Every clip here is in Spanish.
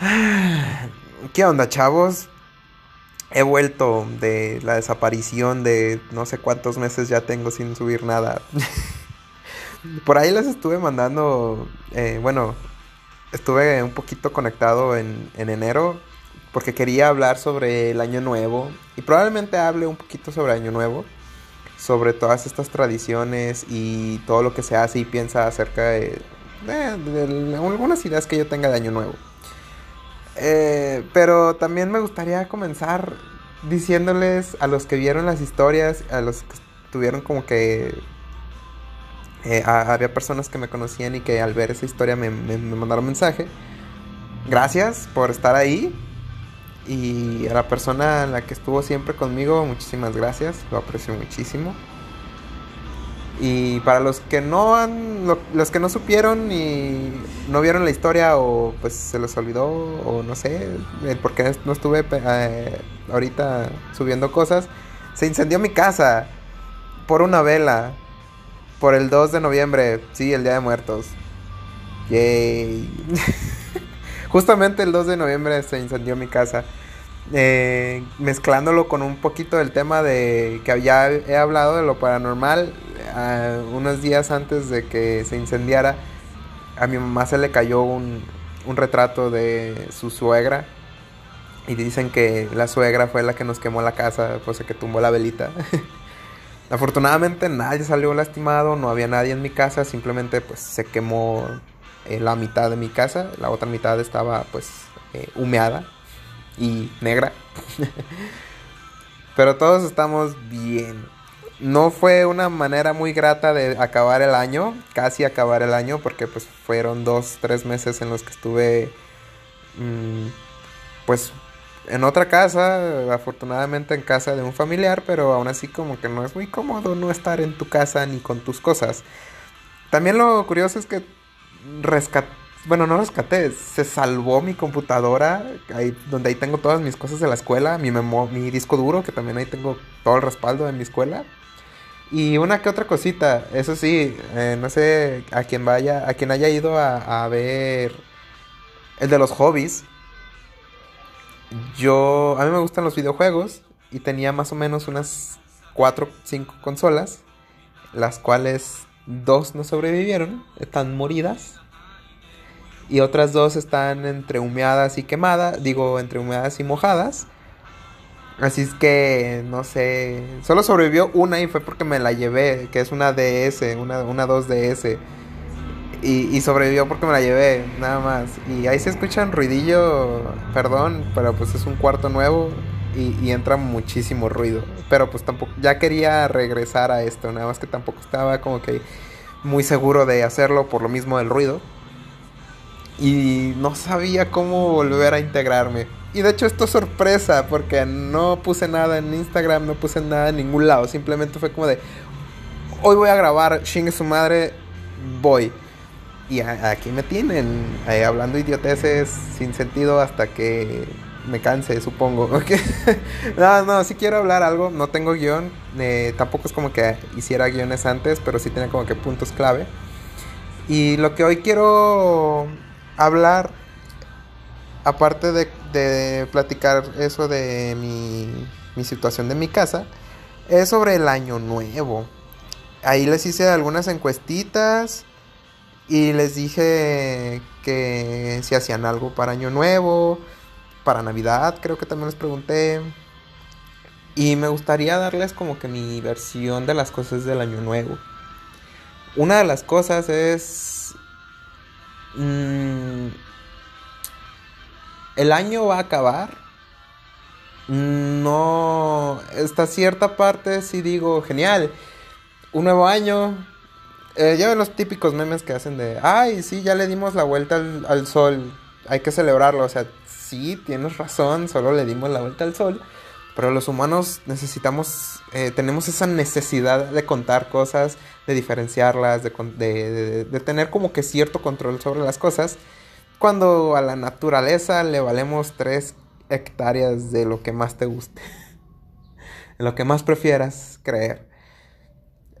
¿Qué onda, chavos? He vuelto de la desaparición de no sé cuántos meses ya tengo sin subir nada. Por ahí les estuve mandando, eh, bueno, estuve un poquito conectado en, en enero porque quería hablar sobre el año nuevo y probablemente hable un poquito sobre año nuevo, sobre todas estas tradiciones y todo lo que se hace y piensa acerca de, algunas ideas que yo tenga de año nuevo. Eh, pero también me gustaría comenzar diciéndoles a los que vieron las historias, a los que tuvieron como que... Eh, había personas que me conocían y que al ver esa historia me, me, me mandaron mensaje. Gracias por estar ahí. Y a la persona en la que estuvo siempre conmigo, muchísimas gracias. Lo aprecio muchísimo. Y para los que no han, los que no supieron y no vieron la historia o pues se les olvidó o no sé, porque no estuve eh, ahorita subiendo cosas, se incendió mi casa por una vela, por el 2 de noviembre, sí, el Día de Muertos. Yay. Justamente el 2 de noviembre se incendió mi casa. Eh, mezclándolo con un poquito del tema de que ya he hablado de lo paranormal, unos días antes de que se incendiara, a mi mamá se le cayó un, un retrato de su suegra. Y dicen que la suegra fue la que nos quemó la casa, pues que tumbó la velita. Afortunadamente nadie salió lastimado, no había nadie en mi casa, simplemente pues se quemó eh, la mitad de mi casa, la otra mitad estaba pues eh, humeada y negra. Pero todos estamos bien no fue una manera muy grata de acabar el año, casi acabar el año, porque pues fueron dos, tres meses en los que estuve, mm, pues, en otra casa, afortunadamente en casa de un familiar, pero aún así como que no es muy cómodo no estar en tu casa ni con tus cosas. También lo curioso es que rescaté, bueno, no rescaté, se salvó mi computadora, ahí, donde ahí tengo todas mis cosas de la escuela, mi, mi disco duro, que también ahí tengo todo el respaldo de mi escuela. Y una que otra cosita, eso sí, eh, no sé a quien vaya, a quien haya ido a, ver el de los hobbies. Yo, a mí me gustan los videojuegos y tenía más o menos unas 4, 5 consolas, las cuales dos no sobrevivieron, están moridas. Y otras dos están entre humeadas y quemadas, digo, entre humeadas y mojadas. Así es que, no sé, solo sobrevivió una y fue porque me la llevé, que es una DS, una, una 2DS. Y, y sobrevivió porque me la llevé, nada más. Y ahí se escucha un ruidillo, perdón, pero pues es un cuarto nuevo y, y, entra muchísimo ruido. Pero pues tampoco, ya quería regresar a esto, nada más que tampoco estaba como que muy seguro de hacerlo por lo mismo del ruido. Y no sabía cómo volver a integrarme. Y de hecho esto es sorpresa porque no puse nada en Instagram, no puse nada en ningún lado. Simplemente fue como de, hoy voy a grabar, chingue su madre, voy. Y aquí me tienen, eh, hablando idioteces sin sentido hasta que me canse, supongo. no, no, sí quiero hablar algo, no tengo guion. Eh, tampoco es como que hiciera guiones antes, pero sí tenía como que puntos clave. Y lo que hoy quiero hablar aparte de, platicar eso de mi, situación de mi casa, es sobre el año nuevo. Ahí les hice algunas encuestitas y les dije que si hacían algo para año nuevo, para Navidad, creo que también les pregunté. Y me gustaría darles como que mi versión de las cosas del año nuevo. Una de las cosas es... Mmm, el año va a acabar. No, esta cierta parte sí digo, genial. Un nuevo año. Eh, ya ven los típicos memes que hacen de, ay, sí, ya le dimos la vuelta al, sol. Hay que celebrarlo. O sea, sí, tienes razón, solo le dimos la vuelta al sol. Pero los humanos necesitamos, eh, tenemos esa necesidad de contar cosas, de diferenciarlas, de, de, tener como que cierto control sobre las cosas. Cuando a la naturaleza le valemos tres hectáreas de lo que más te guste. de lo que más prefieras creer.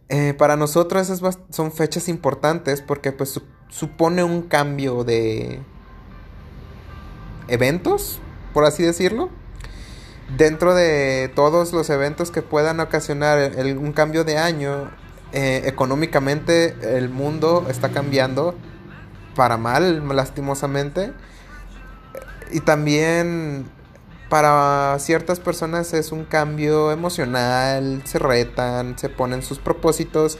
Eh, para nosotros esas son fechas importantes porque pues supone un cambio de... eventos, por así decirlo. Dentro de todos los eventos que puedan ocasionar un cambio de año, eh, económicamente el mundo está cambiando para mal, lastimosamente. Y también para ciertas personas es un cambio emocional, se retan, se ponen sus propósitos.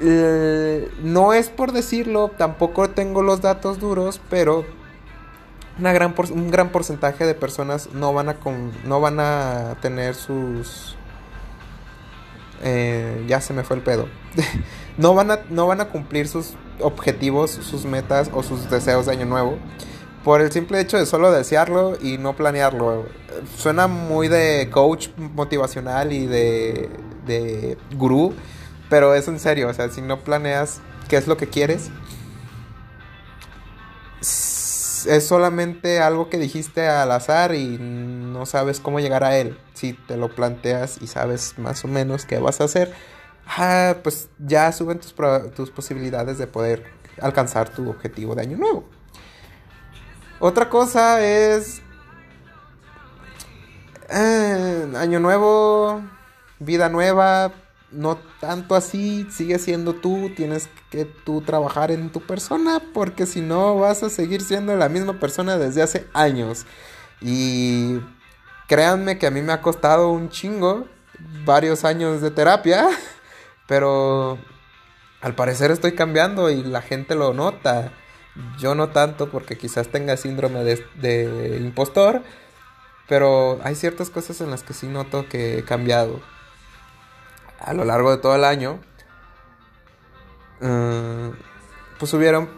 no es por decirlo, tampoco tengo los datos duros, pero una gran un gran porcentaje de personas no van a, no van a tener sus... Eh, ya se me fue el pedo. no, van a, no van a cumplir sus objetivos, sus metas o sus deseos de año nuevo por el simple hecho de solo desearlo y no planearlo. Suena muy de coach motivacional y de, de gurú, pero es en serio, o sea, si no planeas qué es lo que quieres, es solamente algo que dijiste al azar y no sabes cómo llegar a él. Si te lo planteas y sabes más o menos qué vas a hacer, pues ya suben tus, tus posibilidades de poder alcanzar tu objetivo de año nuevo. Otra cosa es... Eh, año nuevo, vida nueva, no tanto así, sigue siendo tú, tienes que tú trabajar en tu persona, porque si no vas a seguir siendo la misma persona desde hace años. Y créanme que a mí me ha costado un chingo, varios años de terapia, pero al parecer estoy cambiando y la gente lo nota. Yo no tanto porque quizás tenga síndrome de, impostor, pero hay ciertas cosas en las que sí noto que he cambiado a lo largo de todo el año. Eh, pues hubieron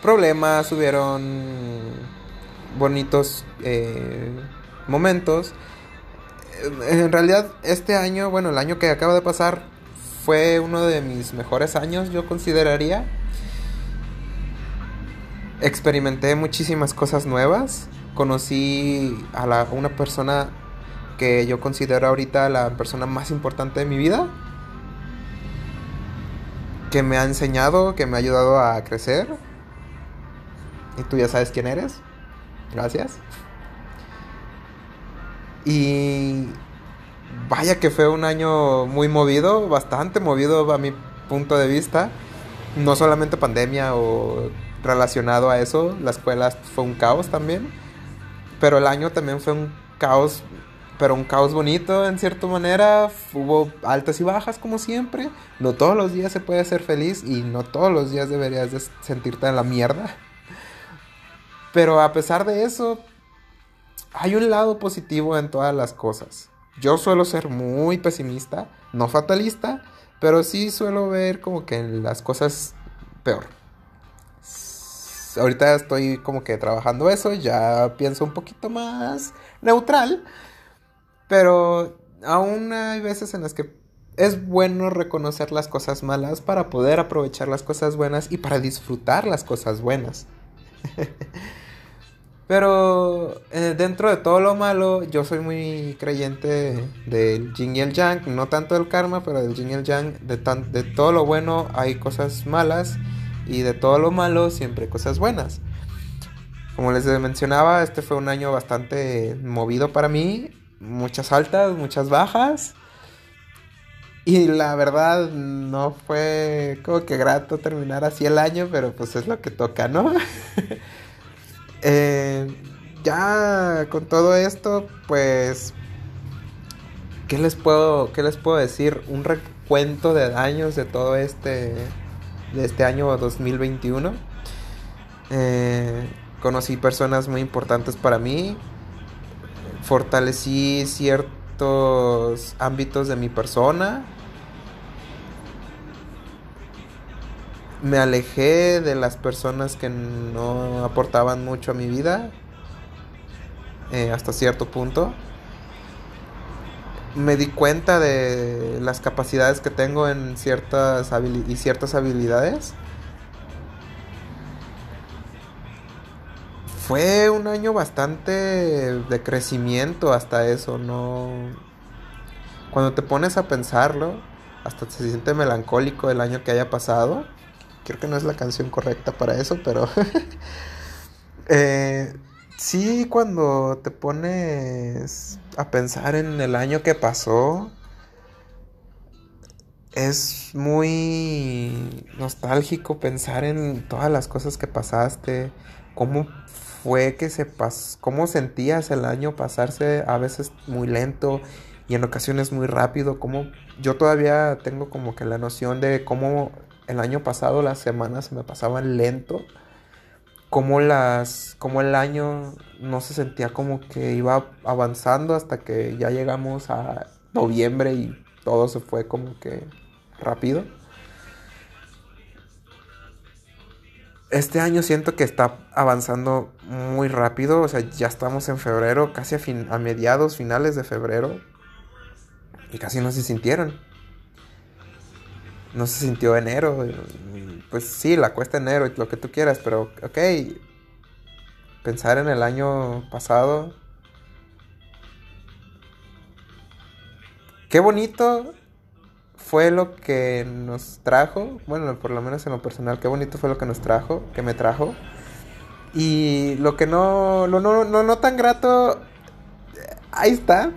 problemas, hubieron bonitos eh, momentos. En realidad este año, bueno, el año que acaba de pasar fue uno de mis mejores años, yo consideraría experimenté muchísimas cosas nuevas. Conocí a la, una persona que yo considero ahorita la persona más importante de mi vida. Que me ha enseñado, que me ha ayudado a crecer. Y tú ya sabes quién eres. Gracias. Y vaya que fue un año muy movido, bastante movido a mi punto de vista. No solamente pandemia o relacionado a eso. La escuela fue un caos también. Pero el año también fue un caos, pero un caos bonito en cierta manera. Hubo altas y bajas como siempre. No todos los días se puede ser feliz y no todos los días deberías de sentirte en la mierda. Pero a pesar de eso, hay un lado positivo en todas las cosas. Yo suelo ser muy pesimista, no fatalista, pero sí suelo ver como que las cosas peor ahorita estoy como que trabajando eso, ya pienso un poquito más neutral, pero aún hay veces en las que es bueno reconocer las cosas malas para poder aprovechar las cosas buenas y para disfrutar las cosas buenas. Pero eh, dentro de todo lo malo, yo soy muy creyente del yin y el yang, no tanto del karma, pero del yin y el yang, de, de todo lo bueno hay cosas malas y de todo lo malo siempre cosas buenas. Como les mencionaba, este fue un año bastante movido para mí, muchas altas, muchas bajas. Y la verdad no fue como que grato terminar así el año, pero pues es lo que toca, ¿no? Eh, ya con todo esto, pues, ¿qué les puedo, qué les puedo decir? Un recuento de daños de todo este de este año 2021. Eh, conocí personas muy importantes para mí. Fortalecí ciertos ámbitos de mi persona. Me alejé de las personas que no aportaban mucho a mi vida. Eh, hasta cierto punto me di cuenta de las capacidades que tengo en ciertas y ciertas habilidades. Fue un año bastante de crecimiento hasta eso, no cuando te pones a pensarlo, hasta se siente melancólico el año que haya pasado. Creo que no es la canción correcta para eso, pero Eh, sí, cuando te pones a pensar en el año que pasó, es muy nostálgico pensar en todas las cosas que pasaste, cómo fue que se pasó, cómo sentías el año pasarse a veces muy lento y en ocasiones muy rápido, como yo todavía tengo como que la noción de cómo el año pasado las semanas se me pasaban lento, como las como el año no se sentía como que iba avanzando hasta que ya llegamos a noviembre y todo se fue como que rápido. Este año siento que está avanzando muy rápido, o sea, ya estamos en febrero, casi a, a mediados, finales de febrero, y casi no se sintieron. No se sintió enero, pues sí, la cuesta enero y lo que tú quieras, pero ok, pensar en el año pasado. Qué bonito fue lo que nos trajo, bueno, por lo menos en lo personal, qué bonito fue lo que nos trajo, que me trajo. Y lo que no, lo no, no, no tan grato, ahí está.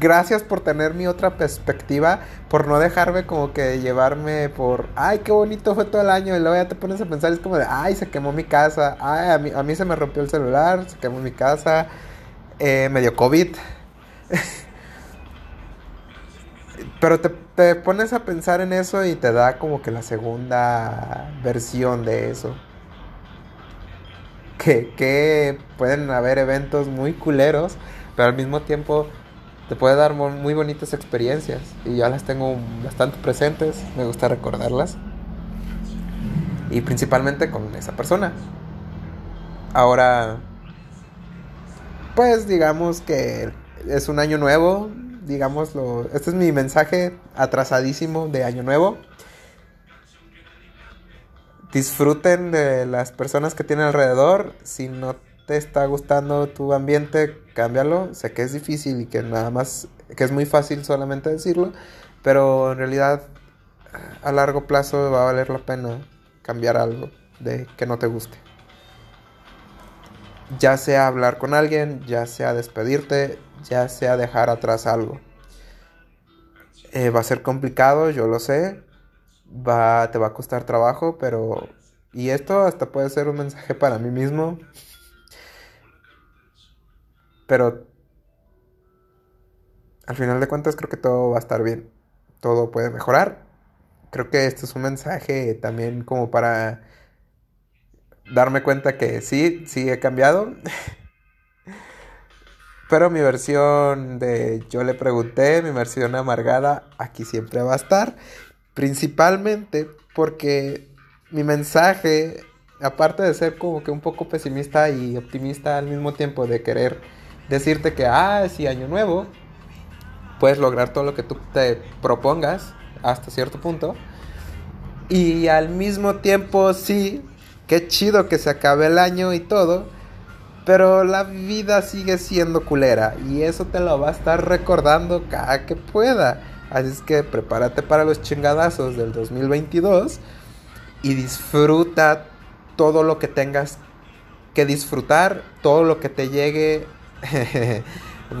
Gracias por tener mi otra perspectiva, por no dejarme como que llevarme por, ay, qué bonito fue todo el año, y luego ya te pones a pensar, es como de, ay, se quemó mi casa, ay, a mí, a mí se me rompió el celular, se quemó mi casa, eh, me dio COVID. Pero te, pones a pensar en eso y te da como que la segunda versión de eso. Que, que pueden haber eventos muy culeros, pero al mismo tiempo te puede dar muy bonitas experiencias. Y ya las tengo bastante presentes, me gusta recordarlas. Y principalmente con esa persona. Ahora, pues digamos que es un año nuevo, digámoslo, este es mi mensaje atrasadísimo de Año Nuevo. Disfruten de las personas que tienen alrededor. Si no te está gustando tu ambiente, cámbialo. Sé que es difícil y que nada más, que es muy fácil solamente decirlo, pero en realidad a largo plazo va a valer la pena cambiar algo de que no te guste. Ya sea hablar con alguien, ya sea despedirte, ya sea dejar atrás algo. Eh, va a ser complicado, yo lo sé. Va, te va a costar trabajo, pero... Y esto hasta puede ser un mensaje para mí mismo. Pero... Al final de cuentas creo que todo va a estar bien. Todo puede mejorar. Creo que esto es un mensaje también como para darme cuenta que sí, sí he cambiado. Pero mi versión de yo le pregunté, mi versión amargada, aquí siempre va a estar. Principalmente porque mi mensaje, aparte de ser como que un poco pesimista y optimista al mismo tiempo, de querer decirte que, ah, sí, año nuevo, puedes lograr todo lo que tú te propongas hasta cierto punto. Y al mismo tiempo, sí, qué chido que se acabe el año y todo pero la vida sigue siendo culera y eso te lo va a estar recordando cada que pueda. Así es que prepárate para los chingadazos del 2022 y disfruta todo lo que tengas que disfrutar, todo lo que te llegue,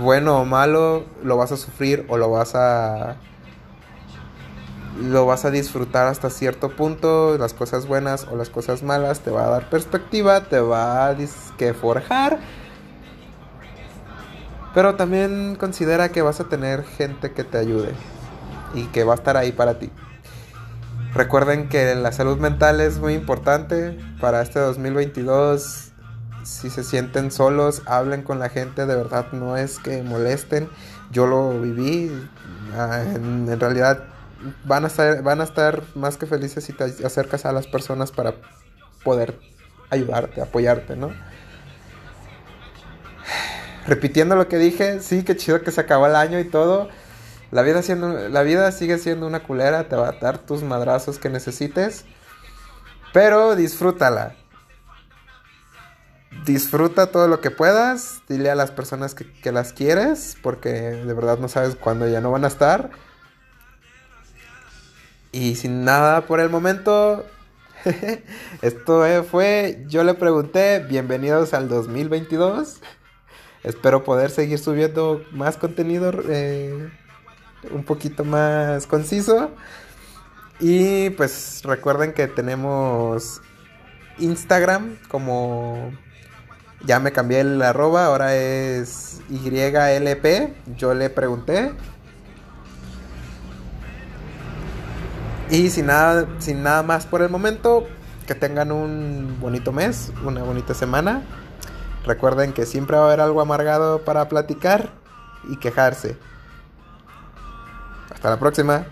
bueno o malo, lo vas a sufrir o lo vas a lo vas a disfrutar hasta cierto punto, las cosas buenas o las cosas malas, te va a dar perspectiva, te va a que forjar. Pero también considera que vas a tener gente que te ayude y que va a estar ahí para ti. Recuerden que la salud mental es muy importante para este 2022. Si se sienten solos, hablen con la gente, de verdad no es que molesten. Yo lo viví, ah, en realidad van a estar, van a estar más que felices si te acercas a las personas para poder ayudarte, apoyarte, ¿no? Repitiendo lo que dije, sí, qué chido que se acabó el año y todo. La vida, siendo, la vida sigue siendo una culera, te va a dar tus madrazos que necesites. Pero disfrútala. Disfruta todo lo que puedas. Dile a las personas que, las quieres, porque de verdad no sabes cuándo ya no van a estar. Y sin nada por el momento, Esto fue, yo le pregunté, bienvenidos al 2022. Espero poder seguir subiendo más contenido eh, un poquito más conciso. Y pues recuerden que tenemos Instagram como ya me cambié el arroba, ahora es YLP. Yo le pregunté. Y sin nada, sin nada más por el momento, que tengan un bonito mes, una bonita semana. Recuerden que siempre va a haber algo amargado para platicar y quejarse. Hasta la próxima.